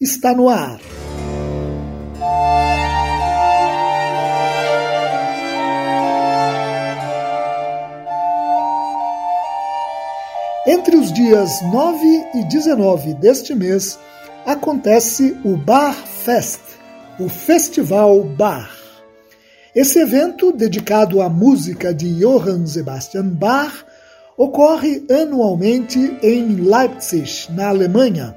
está no ar. Entre os dias 9 e 19 deste mês acontece o Bar Fest, o Festival Bar. Esse evento, dedicado à música de Johann Sebastian Bach, ocorre anualmente em Leipzig, na Alemanha,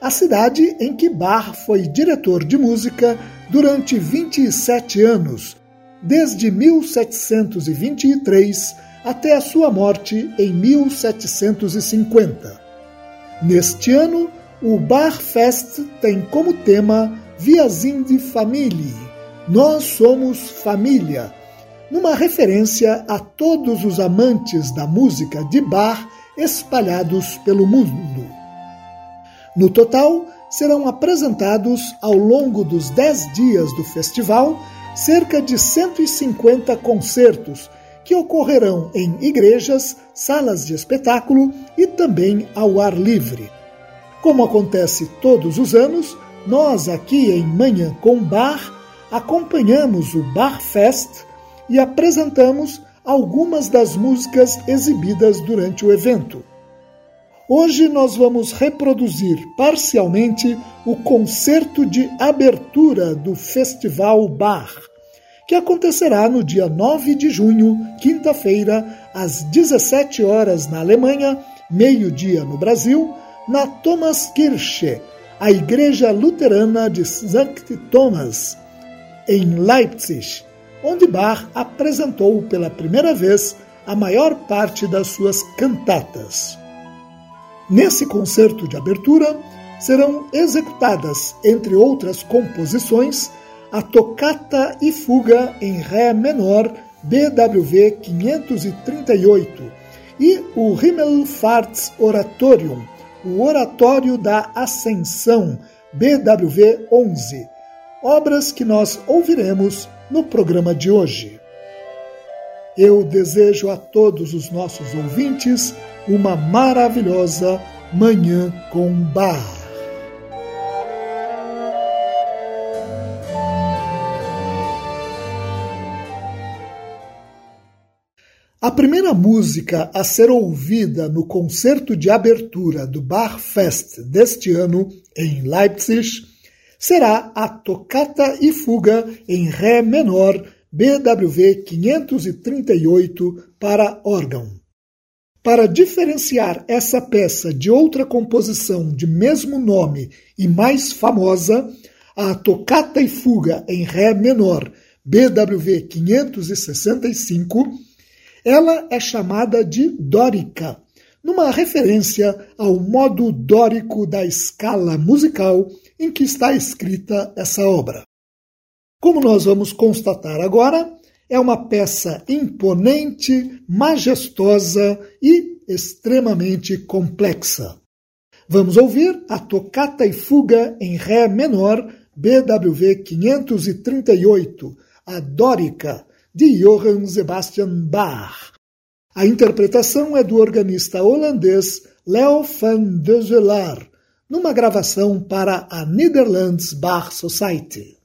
a cidade em que Bach foi diretor de música durante 27 anos, desde 1723 até a sua morte em 1750. Neste ano, o Fest tem como tema Wir sind Familie, Nós somos família, numa referência a todos os amantes da música de Bach espalhados pelo mundo. No total, serão apresentados ao longo dos 10 dias do festival cerca de 150 concertos que ocorrerão em igrejas, salas de espetáculo e também ao ar livre. Como acontece todos os anos, nós aqui em Manhã com Bar acompanhamos o Bar Fest e apresentamos algumas das músicas exibidas durante o evento. Hoje nós vamos reproduzir parcialmente o concerto de abertura do Festival Bar, que acontecerá no dia 9 de junho, quinta-feira, às 17 horas na Alemanha, meio-dia no Brasil, na Thomaskirche, a Igreja Luterana de St. Thomas, em Leipzig, onde Bach apresentou pela primeira vez a maior parte das suas cantatas. Nesse concerto de abertura serão executadas, entre outras composições, a Tocata e Fuga em Ré menor BWV 538 e o Himmelfahrts Oratorium, o Oratório da Ascensão BWV 11, obras que nós ouviremos no programa de hoje. Eu desejo a todos os nossos ouvintes uma maravilhosa Manhã com Bar. A primeira música a ser ouvida no concerto de abertura do Bar Fest deste ano, em Leipzig, será a Tocata e Fuga em Ré menor BWV 538 para órgão. Para diferenciar essa peça de outra composição de mesmo nome e mais famosa, a Tocata e Fuga em Ré menor BWV 565, ela é chamada de dórica, numa referência ao modo dórico da escala musical em que está escrita essa obra. Como nós vamos constatar agora, é uma peça imponente, majestosa e extremamente complexa. Vamos ouvir a Tocata e Fuga em Ré menor, BWV 538, a Dórica, de Johann Sebastian Bach. A interpretação é do organista holandês Leo van Dezelaar, numa gravação para a Netherlands Bach Society.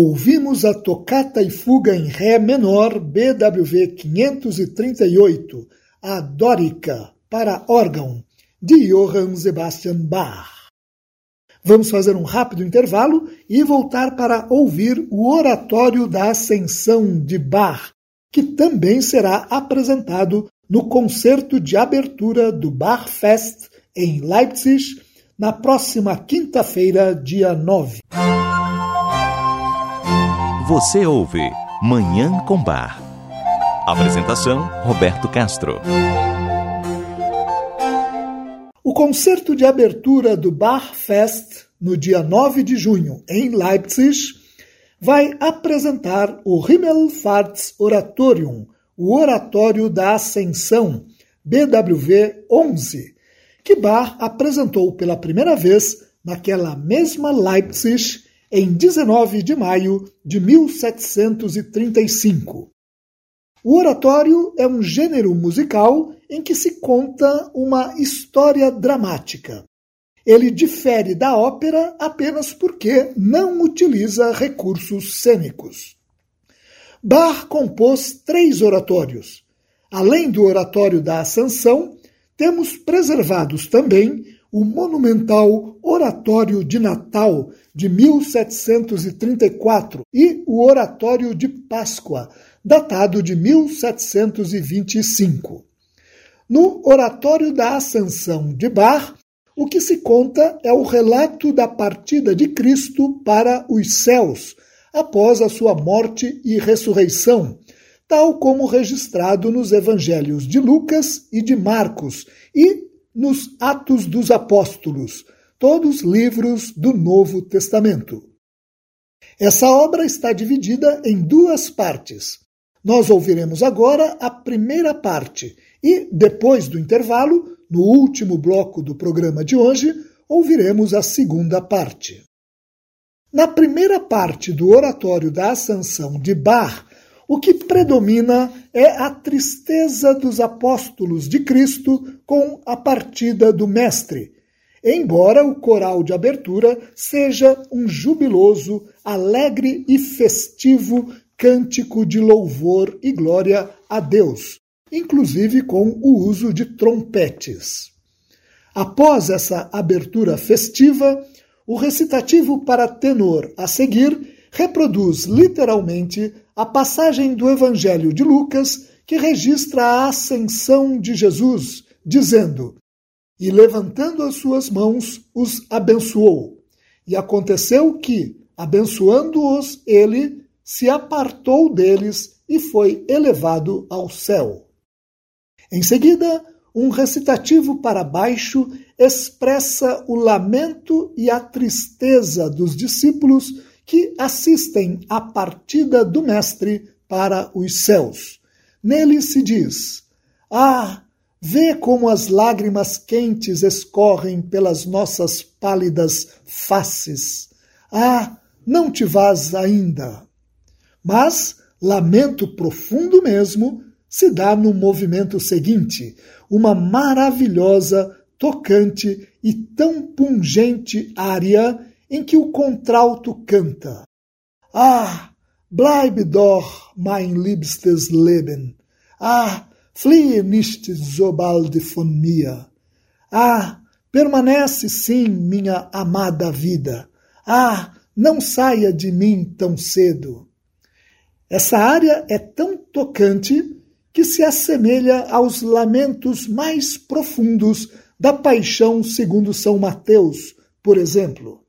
Ouvimos a tocata e fuga em Ré menor BWV 538, a Dórica, para órgão, de Johann Sebastian Bach. Vamos fazer um rápido intervalo e voltar para ouvir o Oratório da Ascensão de Bach, que também será apresentado no concerto de abertura do Bach Fest em Leipzig na próxima quinta-feira, dia 9. Você ouve Manhã com Bar. Apresentação: Roberto Castro. O concerto de abertura do Bar Fest, no dia 9 de junho, em Leipzig, vai apresentar o Himmelfahrts Oratorium, o Oratório da Ascensão, BWV 11, que Bach apresentou pela primeira vez naquela mesma Leipzig em 19 de maio de 1735. O oratório é um gênero musical em que se conta uma história dramática. Ele difere da ópera apenas porque não utiliza recursos cênicos. Bach compôs três oratórios. Além do Oratório da Ascensão, temos preservados também o monumental Oratório de Natal de 1734 e o Oratório de Páscoa, datado de 1725. No Oratório da Ascensão de Bar, o que se conta é o relato da partida de Cristo para os céus, após a sua morte e ressurreição, tal como registrado nos evangelhos de Lucas e de Marcos e nos Atos dos Apóstolos, todos livros do Novo Testamento. Essa obra está dividida em duas partes. Nós ouviremos agora a primeira parte e, depois do intervalo, no último bloco do programa de hoje, ouviremos a segunda parte. Na primeira parte do Oratório da Ascensão de Bar, o que predomina é a tristeza dos apóstolos de Cristo com a partida do Mestre, embora o coral de abertura seja um jubiloso, alegre e festivo cântico de louvor e glória a Deus, inclusive com o uso de trompetes. Após essa abertura festiva, o recitativo para tenor a seguir reproduz literalmente a passagem do Evangelho de Lucas que registra a ascensão de Jesus, dizendo: E levantando as suas mãos, os abençoou. E aconteceu que, abençoando-os, ele se apartou deles e foi elevado ao céu. Em seguida, um recitativo para baixo expressa o lamento e a tristeza dos discípulos que assistem à partida do Mestre para os céus. Nele se diz: Ah, vê como as lágrimas quentes escorrem pelas nossas pálidas faces. Ah, não te vás ainda. Mas lamento profundo mesmo se dá no movimento seguinte, uma maravilhosa, tocante e tão pungente área em que o contralto canta: Ah, bleib doch mein liebstes Leben. Ah, fliehe nicht so bald von mir. Ah, permanece sim, minha amada vida. Ah, não saia de mim tão cedo. Essa área é tão tocante que se assemelha aos lamentos mais profundos da paixão segundo São Mateus, por exemplo.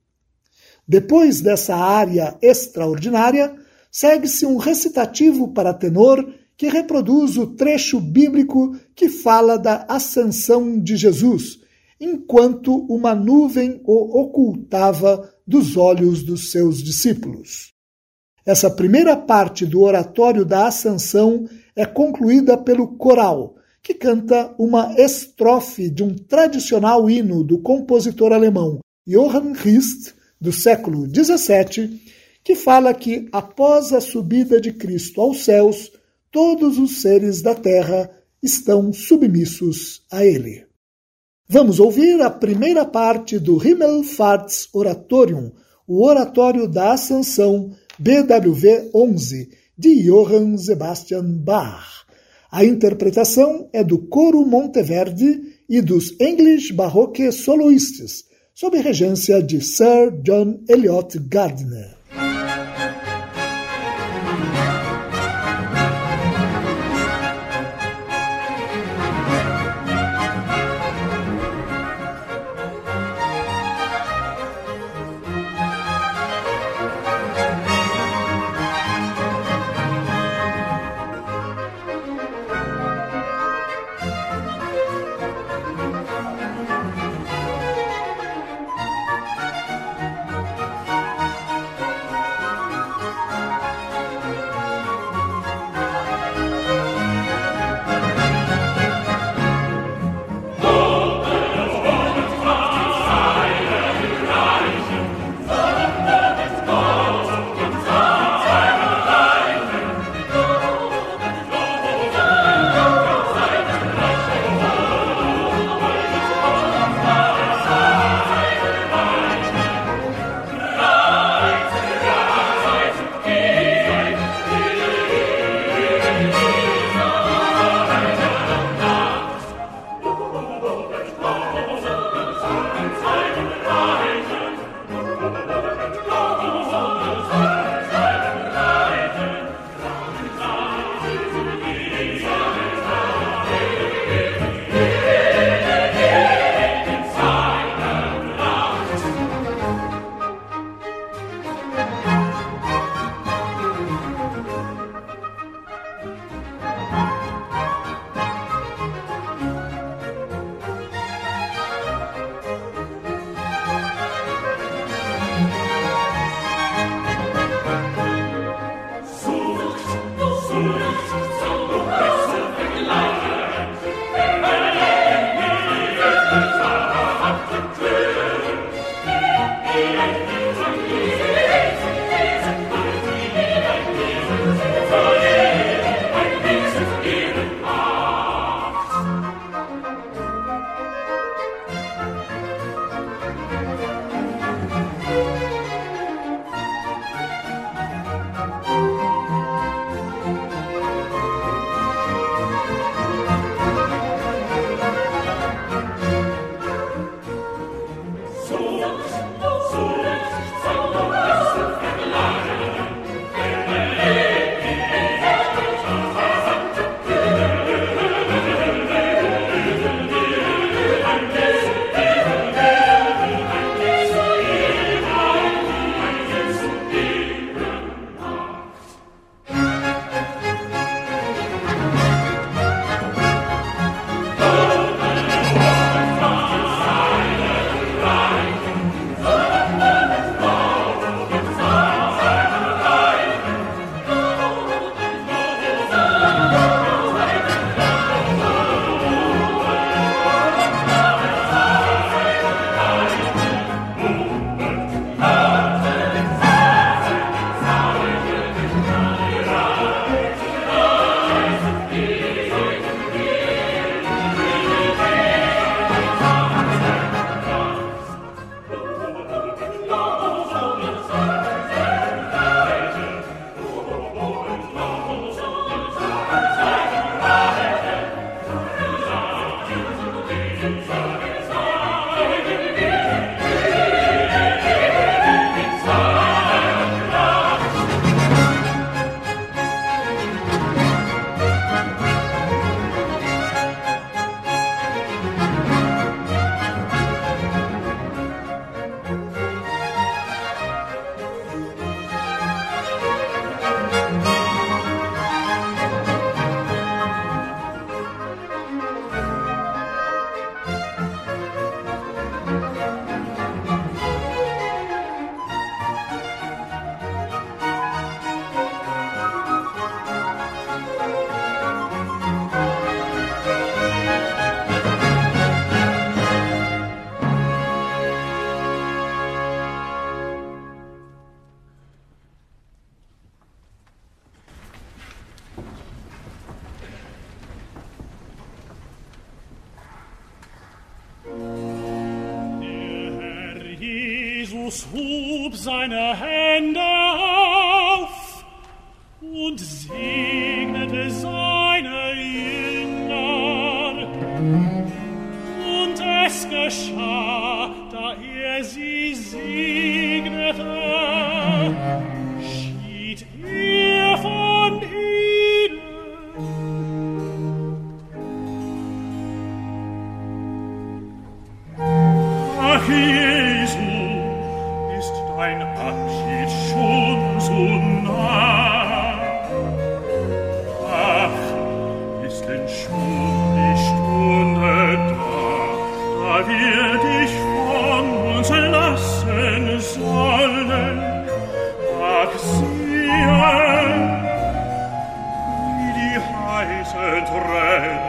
Depois dessa área extraordinária, segue-se um recitativo para tenor que reproduz o trecho bíblico que fala da ascensão de Jesus, enquanto uma nuvem o ocultava dos olhos dos seus discípulos. Essa primeira parte do oratório da ascensão é concluída pelo coral, que canta uma estrofe de um tradicional hino do compositor alemão Johann Christ, do século XVII, que fala que, após a subida de Cristo aos céus, todos os seres da terra estão submissos a ele. Vamos ouvir a primeira parte do Himmelfahrts Oratorium, o Oratório da Ascensão, BWV 11, de Johann Sebastian Bach. A interpretação é do Coro Monteverde e dos English Baroque Soloists, sob regência de Sir John Eliot Gardner. mein Abschied schon so nah. Ach, ist denn schon die Stunde da, da wir dich von uns lassen sollen. Ach, siehe, wie die heißen Tränen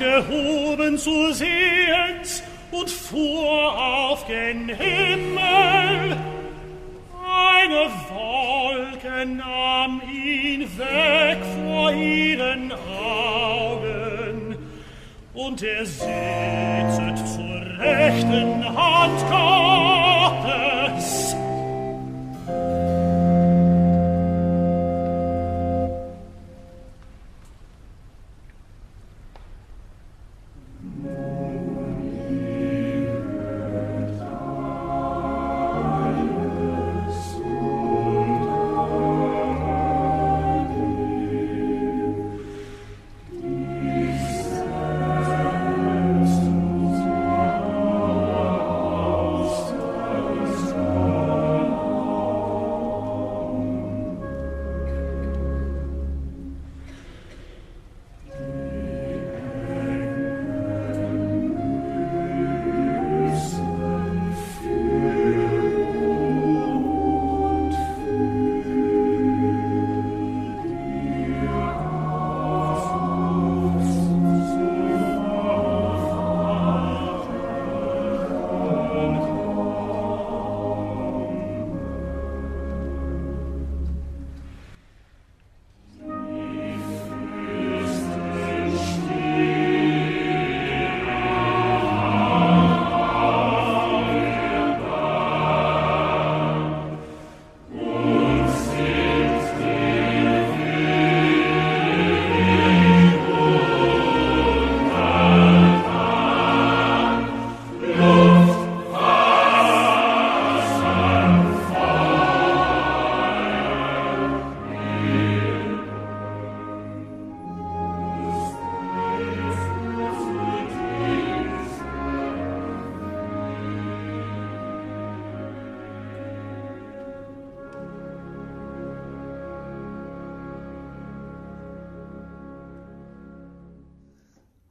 aufgehoben zu sehens und fuhr auf gen Himmel. Eine Wolke nahm ihn weg vor ihren Augen, und er sitzet zur rechten Hand Gottes.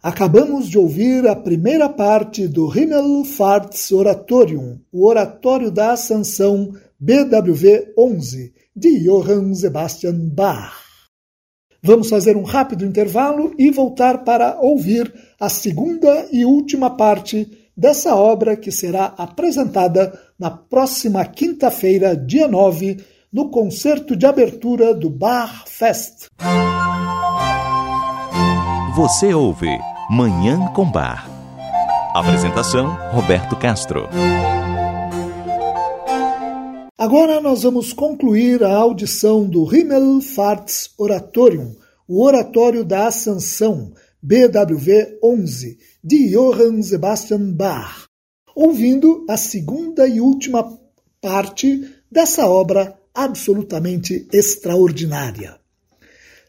Acabamos de ouvir a primeira parte do Himmelfahrts Oratorium, o Oratório da Ascensão BWV 11, de Johann Sebastian Bach. Vamos fazer um rápido intervalo e voltar para ouvir a segunda e última parte dessa obra que será apresentada na próxima quinta-feira, dia 9, no concerto de abertura do Bach Fest. Você ouve Manhã com Bar. Apresentação: Roberto Castro. Agora nós vamos concluir a audição do Himmelfahrts Oratorium, o Oratório da Ascensão, BWV 11, de Johann Sebastian Bach, ouvindo a segunda e última parte dessa obra absolutamente extraordinária.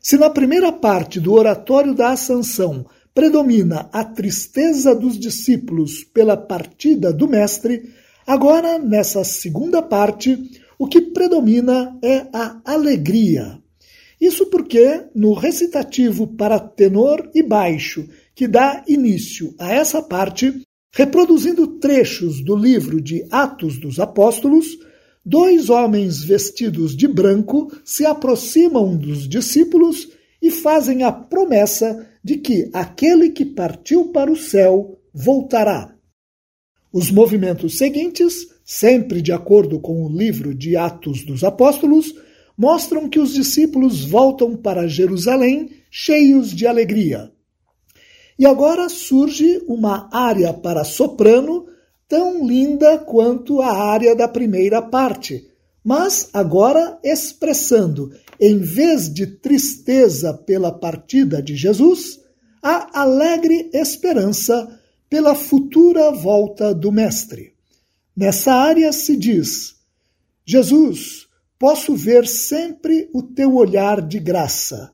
Se na primeira parte do Oratório da Ascensão predomina a tristeza dos discípulos pela partida do Mestre, agora, nessa segunda parte, o que predomina é a alegria. Isso porque, no recitativo para tenor e baixo que dá início a essa parte, reproduzindo trechos do livro de Atos dos Apóstolos, dois homens vestidos de branco se aproximam dos discípulos e fazem a promessa de que aquele que partiu para o céu voltará. Os movimentos seguintes, sempre de acordo com o livro de Atos dos Apóstolos, mostram que os discípulos voltam para Jerusalém cheios de alegria. E agora surge uma área para soprano tão linda quanto a área da primeira parte, mas agora expressando, em vez de tristeza pela partida de Jesus, a alegre esperança pela futura volta do Mestre. Nessa área se diz: Jesus, posso ver sempre o teu olhar de graça.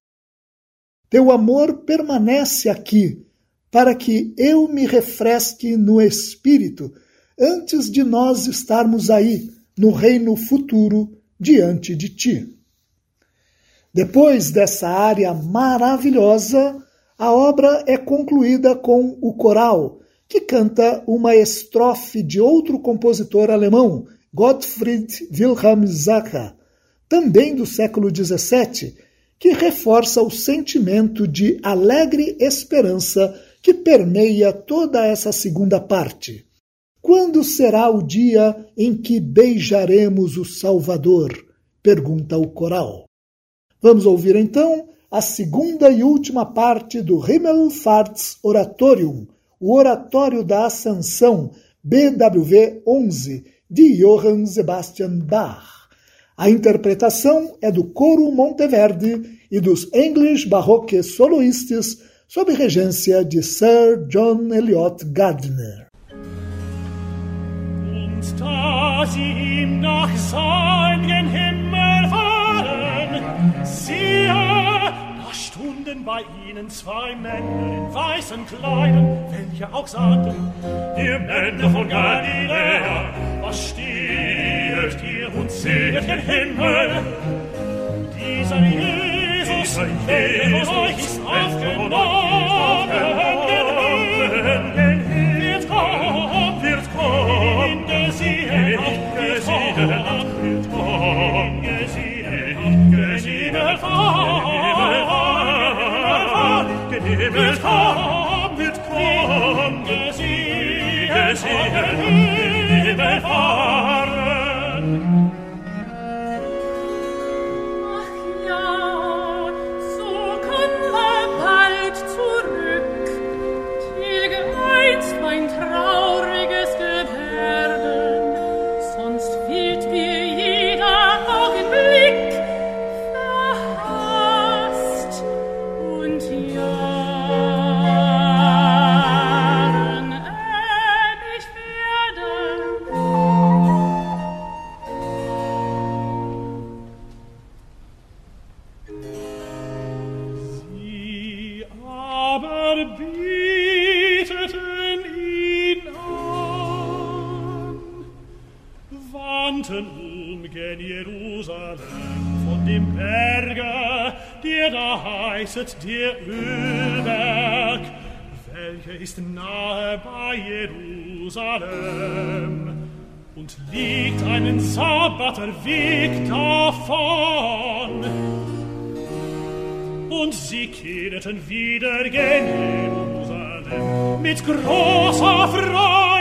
Teu amor permanece aqui, para que eu me refresque no espírito antes de nós estarmos aí no reino futuro diante de ti. Depois dessa área maravilhosa, a obra é concluída com o coral, que canta uma estrofe de outro compositor alemão, Gottfried Wilhelm Zacher, também do século XVII, que reforça o sentimento de alegre esperança que permeia toda essa segunda parte. Quando será o dia em que beijaremos o Salvador? pergunta o coral. Vamos ouvir então a segunda e última parte do Himmelfahrts Oratorium, o Oratório da Ascensão, BWV 11, de Johann Sebastian Bach. A interpretação é do Coro Monteverde e dos English Baroque Soloists sob regência de Sir John Eliot Gardner. Und da sie ihm nach seinen Himmel fahren, siehe, da stunden bei ihnen zwei Männer in weißen Kleidern, welche auch sagten, ihr Männer von Galiläa, was steht ihr und seht den Himmel? Dieser Jesus, der von euch ist aufgenommen, Himmel der Weg davon. Und sie kehrten wieder gen Jerusalem mit großer Freude.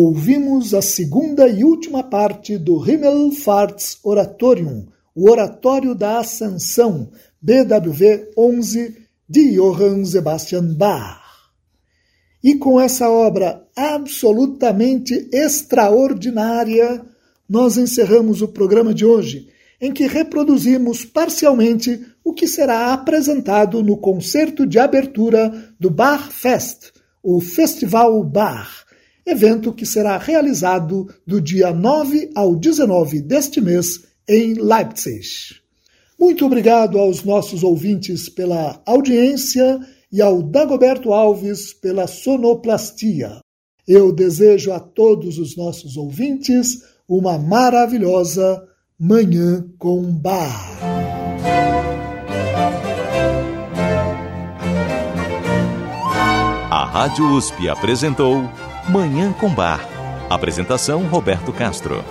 Ouvimos a segunda e última parte do Himmelfahrts Oratorium, o Oratório da Ascensão, BWV 11, de Johann Sebastian Bach. E com essa obra absolutamente extraordinária, nós encerramos o programa de hoje, em que reproduzimos parcialmente o que será apresentado no concerto de abertura do Bar Fest, o Festival Bar, evento que será realizado do dia 9 ao 19 deste mês em Leipzig. Muito obrigado aos nossos ouvintes pela audiência e ao Dagoberto Alves pela sonoplastia. Eu desejo a todos os nossos ouvintes uma maravilhosa Manhã com Bar. A Rádio USP apresentou Manhã com Bar. Apresentação Roberto Castro.